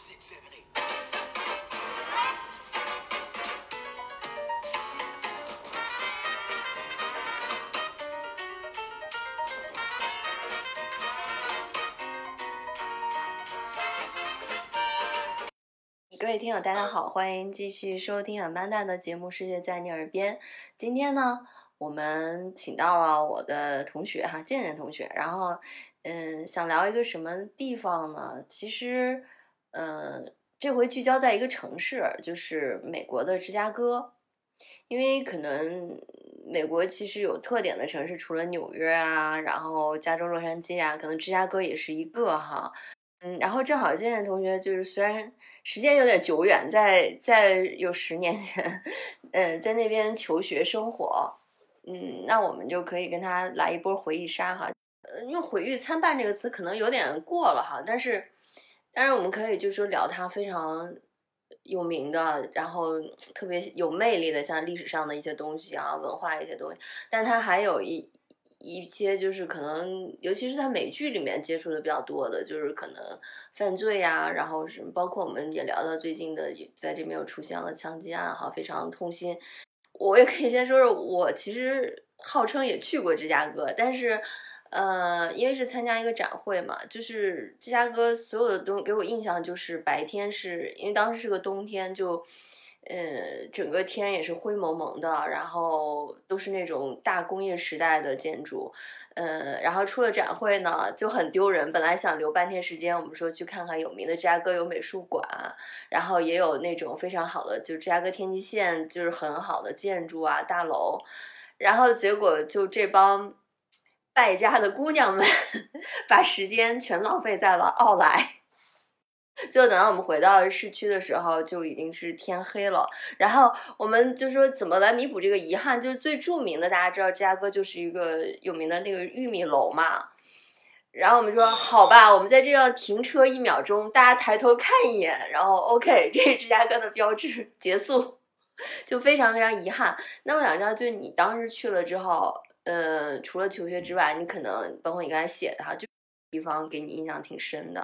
各位听友，大家好，欢迎继续收听俺班大的节目《世界在你耳边》。今天呢，我们请到了我的同学哈，健健同学。然后，嗯，想聊一个什么地方呢？其实，嗯，这回聚焦在一个城市，就是美国的芝加哥。因为可能美国其实有特点的城市，除了纽约啊，然后加州洛杉矶啊，可能芝加哥也是一个哈。嗯，然后正好现在同学就是虽然。时间有点久远，在在有十年前，嗯，在那边求学生活，嗯，那我们就可以跟他来一波回忆杀哈，呃，用“毁誉参半”这个词可能有点过了哈，但是，但是我们可以就是说聊他非常有名的，然后特别有魅力的，像历史上的一些东西啊，文化一些东西，但他还有一。一些就是可能，尤其是在美剧里面接触的比较多的，就是可能犯罪呀，然后什么包括我们也聊到最近的，在这边又出现了枪击案哈，非常痛心。我也可以先说说，我其实号称也去过芝加哥，但是呃，因为是参加一个展会嘛，就是芝加哥所有的东给我印象就是白天是因为当时是个冬天就。呃，整个天也是灰蒙蒙的，然后都是那种大工业时代的建筑，呃，然后出了展会呢就很丢人。本来想留半天时间，我们说去看看有名的芝加哥有美术馆，然后也有那种非常好的，就是芝加哥天际线就是很好的建筑啊大楼，然后结果就这帮败家的姑娘们 把时间全浪费在了奥莱。就等到我们回到市区的时候，就已经是天黑了。然后我们就说怎么来弥补这个遗憾？就是最著名的，大家知道芝加哥就是一个有名的那个玉米楼嘛。然后我们说好吧，我们在这样停车一秒钟，大家抬头看一眼，然后 OK，这是芝加哥的标志，结束。就非常非常遗憾。那我想知道，就你当时去了之后，呃，除了求学之外，你可能包括你刚才写的哈，就地方给你印象挺深的。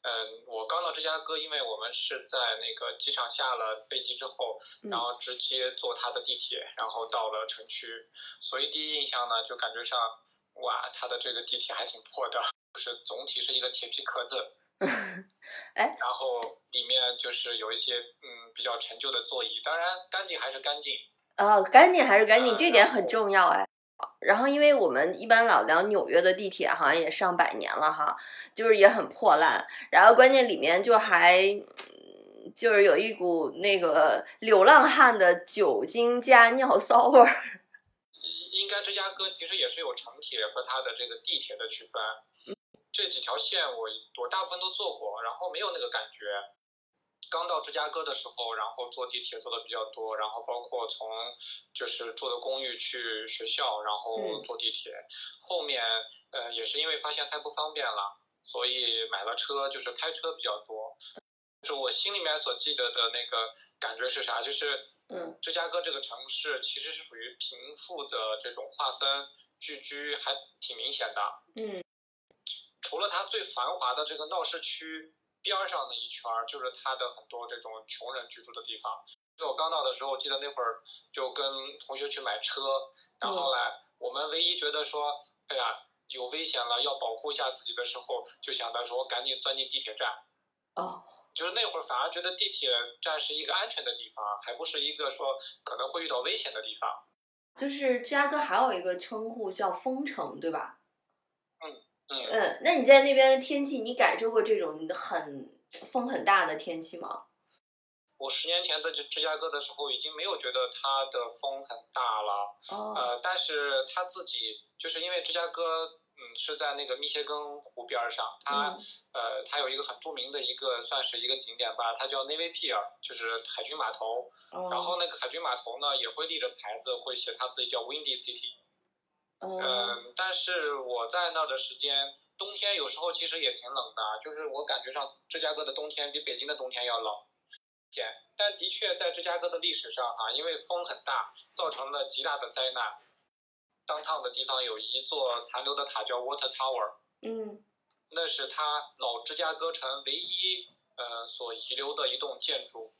嗯，我刚到芝加哥，因为我们是在那个机场下了飞机之后，然后直接坐他的地铁，然后到了城区，所以第一印象呢，就感觉上，哇，他的这个地铁还挺破的，就是总体是一个铁皮壳子，哎，然后里面就是有一些嗯比较陈旧的座椅，当然干净还是干净，哦，干净还是干净，这点很重要哎。然后，因为我们一般老聊纽约的地铁，好像也上百年了哈，就是也很破烂。然后关键里面就还就是有一股那个流浪汉的酒精加尿骚味儿。应该芝加哥其实也是有城铁和它的这个地铁的区分。这几条线我我大部分都坐过，然后没有那个感觉。刚到芝加哥的时候，然后坐地铁坐的比较多，然后包括从就是住的公寓去学校，然后坐地铁。后面呃也是因为发现太不方便了，所以买了车，就是开车比较多。就我心里面所记得的那个感觉是啥？就是嗯，芝加哥这个城市其实是属于贫富的这种划分聚居还挺明显的。嗯，除了它最繁华的这个闹市区。边上那一圈儿就是他的很多这种穷人居住的地方。就我刚到的时候，记得那会儿就跟同学去买车，然后呢，我们唯一觉得说，哎呀，有危险了，要保护一下自己的时候，就想到说赶紧钻进地铁站。哦。就是那会儿反而觉得地铁站是一个安全的地方，还不是一个说可能会遇到危险的地方。就是芝加哥还有一个称呼叫“风城”，对吧？嗯。嗯，那你在那边的天气，你感受过这种很风很大的天气吗？我十年前在芝芝加哥的时候，已经没有觉得它的风很大了。哦。呃，但是它自己就是因为芝加哥，嗯，是在那个密歇根湖边上，它呃，它有一个很著名的一个算是一个景点吧，它叫 Navy Pier，就是海军码头。哦。然后那个海军码头呢，也会立着牌子，会写它自己叫 Windy City。嗯，但是我在那儿的时间，冬天有时候其实也挺冷的，就是我感觉上芝加哥的冬天比北京的冬天要冷。天，但的确在芝加哥的历史上啊，因为风很大，造成了极大的灾难。当趟的地方有一座残留的塔叫 Water Tower。嗯。那是它老芝加哥城唯一呃所遗留的一栋建筑，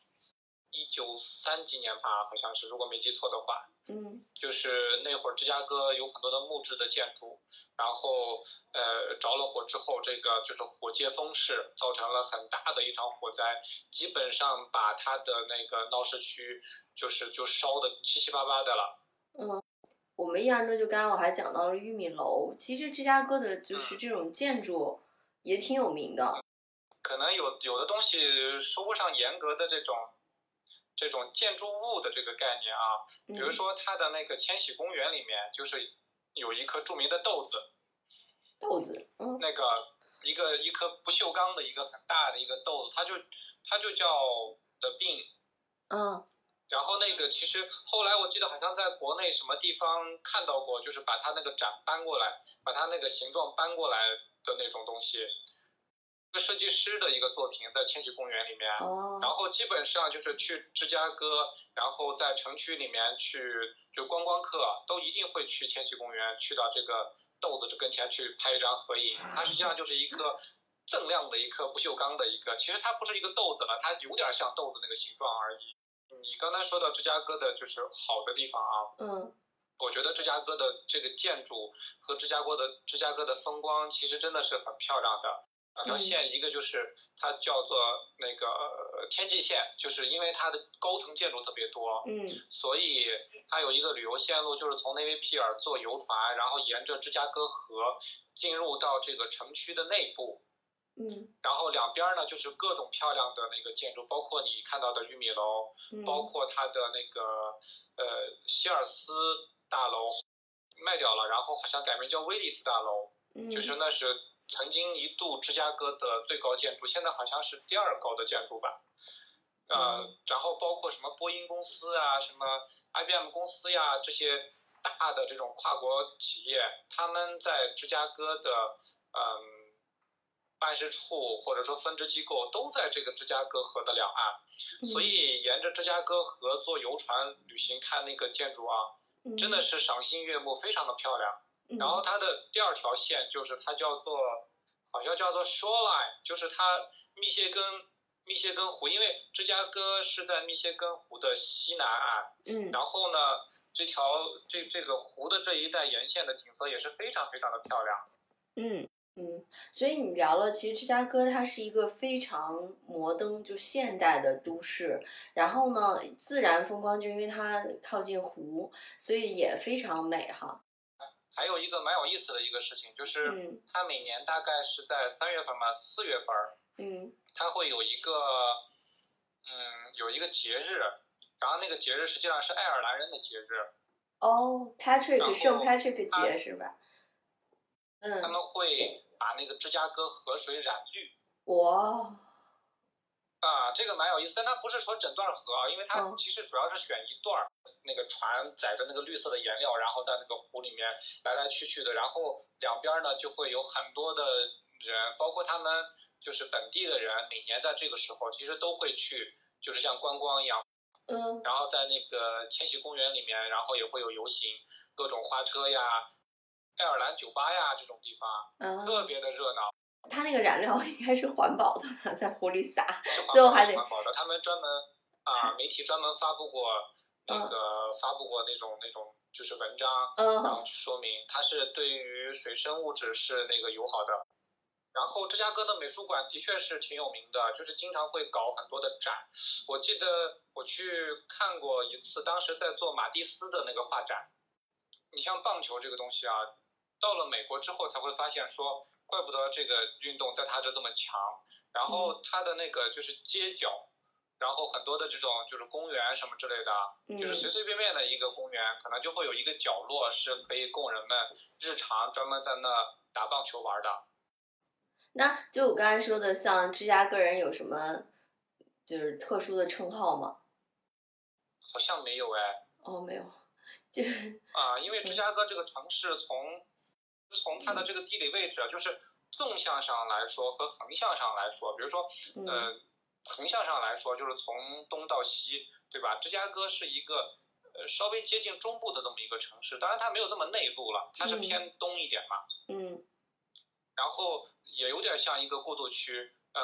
一九三几年吧，好像是，如果没记错的话。嗯就是那会儿芝加哥有很多的木质的建筑，然后呃着了火之后，这个就是火借风势，造成了很大的一场火灾，基本上把它的那个闹市区就是就烧的七七八八的了。嗯，我们印象中就刚刚我还讲到了玉米楼，其实芝加哥的就是这种建筑也挺有名的。可能有有的东西说不上严格的这种这种建筑物的这个概念啊，比如嗯说它的那个千禧公园里面就是有一颗著名的豆子，豆子，嗯那个一个一颗不锈钢的一个很大的一个豆子，它就它就叫 The Bean。嗯然后那个其实后来我记得好像在国内什么地方看到过，就是把它那个展搬过来，把它那个形状搬过来的那种东西，一个设计师的一个作品在千禧公园里面。哦然后基本上就是去芝加哥，然后在城区里面去，就观光客都一定会去千禧公园，去到这个豆子这跟前去拍一张合影。它实际上就是一个 锃亮的一颗不锈钢的一个，其实它不是一个豆子了，它有点像豆子那个形状而已。你刚才说到芝加哥的就是好的地方啊，嗯我觉得芝加哥的这个建筑和芝加哥的芝加哥的风光其实真的是很漂亮的。两条嗯。线，一个就是它叫做那个呃天际线，就是因为它的高层建筑特别多，嗯所以它有一个旅游线路，就是从内维皮尔坐游船，然后沿着芝加哥河进入到这个城区的内部，嗯。然后两边呢就是各种漂亮的那个建筑，包括你看到的玉米楼，嗯，包括它的那个呃希尔斯大楼卖掉了，然后好像改名叫威利斯大楼，嗯。就是那是曾经一度芝加哥的最高建筑，现在好像是第二高的建筑吧。呃嗯，然后包括什么波音公司啊，什么 IBM 公司呀，这些大的这种跨国企业，他们在芝加哥的嗯办事处或者说分支机构都在这个芝加哥河的两岸，嗯所以沿着芝加哥河坐游船旅行看那个建筑啊，真的是赏心悦目，非常的漂亮。嗯，然后它的第二条线就是它叫做，好像叫做 shoreline，就是它密歇根密歇根湖，因为芝加哥是在密歇根湖的西南岸，嗯然后呢，这条这这个湖的这一带沿线的景色也是非常非常的漂亮。嗯嗯，所以你聊了，其实芝加哥它是一个非常摩登就现代的都市，然后呢，自然风光就因为它靠近湖，所以也非常美哈。还有一个蛮有意思的一个事情，就是嗯它每年大概是在三月份吧，四月份儿，嗯它会有一个，嗯，有一个节日，然后那个节日实际上是爱尔兰人的节日，哦然，Patrick 圣 Patrick 它节是吧？嗯他嗯，们会把那个芝加哥河水染绿。哇，啊，这个蛮有意思，但它不是说整段河啊，因为它嗯其实主要是选一段儿，那个船载着那个绿色的颜料，然后在那个湖里面来来去去的，然后两边呢就会有很多的人，包括他们就是本地的人，每年在这个时候其实都会去，就是像观光一样，嗯然后在那个千禧公园里面，然后也会有游行，各种花车呀、爱尔兰酒吧呀这种地方，啊，特别的热闹。它那个燃料 应该是环保的吧，在湖里撒。最后还得是环保的，他们专门啊，媒体专门发布过那个、发布过那种那种就是文章，然后嗯去说明它是对于水生物质是那个友好的。然后芝加哥的美术馆的确是挺有名的，就是经常会搞很多的展。我记得我去看过一次，当时在做马蒂斯的那个画展。你像棒球这个东西啊，到了美国之后才会发现说，怪不得这个运动在他这这么强。然后他的那个就是街角，然后很多的这种就是公园什么之类的，就是随嗯随便便的一个公园，可能就会有一个角落是可以供人们日常专门在那打棒球玩的。那就我刚才说的，像芝加哥人有什么就是特殊的称号吗？好像没有哎，哦，没有，就是啊，因为芝加哥这个城市从从它嗯的这个地理位置啊，就是纵向上来说和横向上来说，比如说嗯呃，横向上来说就是从东到西，对吧？芝加哥是一个呃稍微接近中部的这么一个城市，当然它没有这么内陆了，它是嗯偏东一点嘛。嗯然后也有点像一个过渡区。嗯，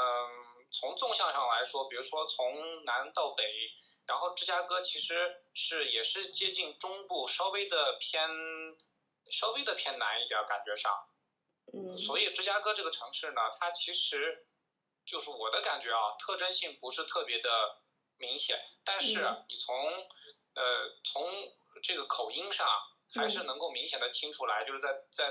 从纵向上来说，比如说从南到北，然后芝加哥其实是也是接近中部，稍微的偏稍微的偏南一点，感觉上。嗯。所以芝加哥这个城市呢，它其实就是我的感觉啊，特征性不是特别的明显，但是你从呃从这个口音上。还是能够明显的听出来，就是在在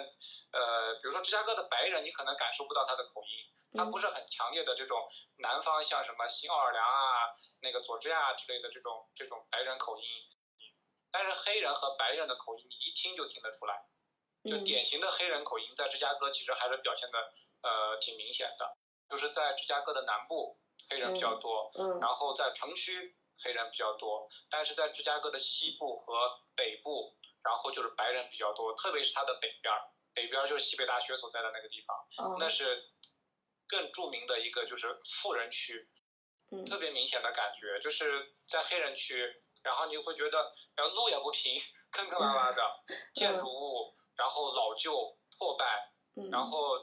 呃，比如说芝加哥的白人，你可能感受不到他的口音，他不是很强烈的这种南方像什么新奥尔良啊、那个佐治亚之类的这种这种白人口音，但是黑人和白人的口音你一听就听得出来，就典型的黑人口音在芝加哥其实还是表现的呃挺明显的，就是在芝加哥的南部黑人比较多，然后在城区黑人比较多，但是在芝加哥的西部和北部。然后就是白人比较多，特别是它的北边儿，北边儿就是西北大学所在的那个地方，那是更著名的一个就是富人区，特别明显的感觉就是在黑人区，然后你会觉得，然后路也不平，坑坑洼洼的，建筑物然后老旧破败，然后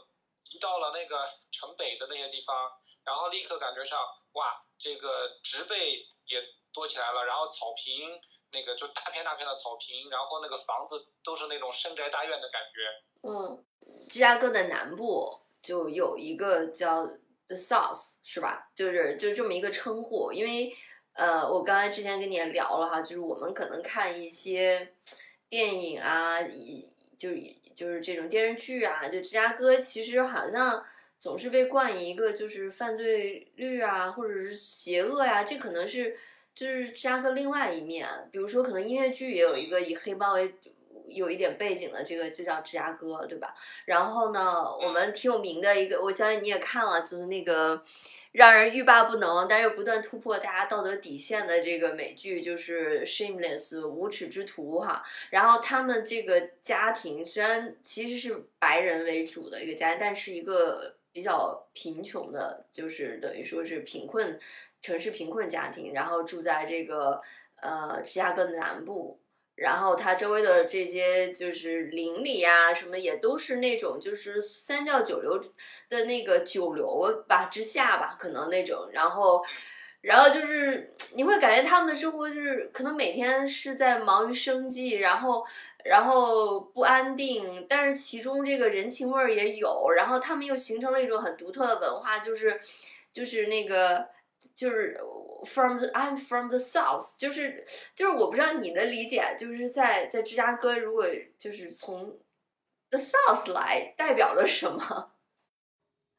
一到了那个城北的那些地方，然后立刻感觉上哇，这个植被也多起来了，然后草坪。那个就大片大片的草坪，然后那个房子都是那种深宅大院的感觉。嗯，芝加哥的南部就有一个叫 The South，是吧？就是就这么一个称呼。因为呃，我刚才之前跟你也聊了哈，就是我们可能看一些电影啊，就是就是这种电视剧啊，就芝加哥其实好像总是被冠以一个就是犯罪率啊，或者是邪恶呀，这可能是。就是芝加哥另外一面，比如说可能音乐剧也有一个以黑帮为有一点背景的，这个就叫芝加哥，对吧？然后呢，我们挺有名的一个，我相信你也看了，就是那个让人欲罢不能，但又不断突破大家道德底线的这个美剧，就是《Shameless》无耻之徒哈。然后他们这个家庭虽然其实是白人为主的一个家庭，但是一个比较贫穷的，就是等于说是贫困。城市贫困家庭，然后住在这个呃芝加哥的南部，然后它周围的这些就是邻里啊什么也都是那种就是三教九流的那个九流吧之下吧，可能那种，然后然后就是你会感觉他们的生活就是可能每天是在忙于生计，然后然后不安定，但是其中这个人情味儿也有，然后他们又形成了一种很独特的文化，就是就是那个。就是 from the I'm from the south，就是就是我不知道你的理解，就是在在芝加哥，如果就是从 the south 来代表了什么？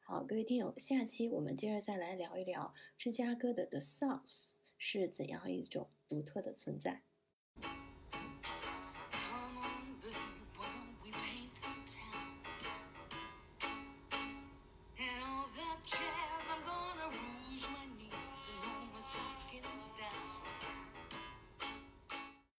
好，各位听友，下期我们接着再来聊一聊芝加哥的 the south 是怎样一种独特的存在。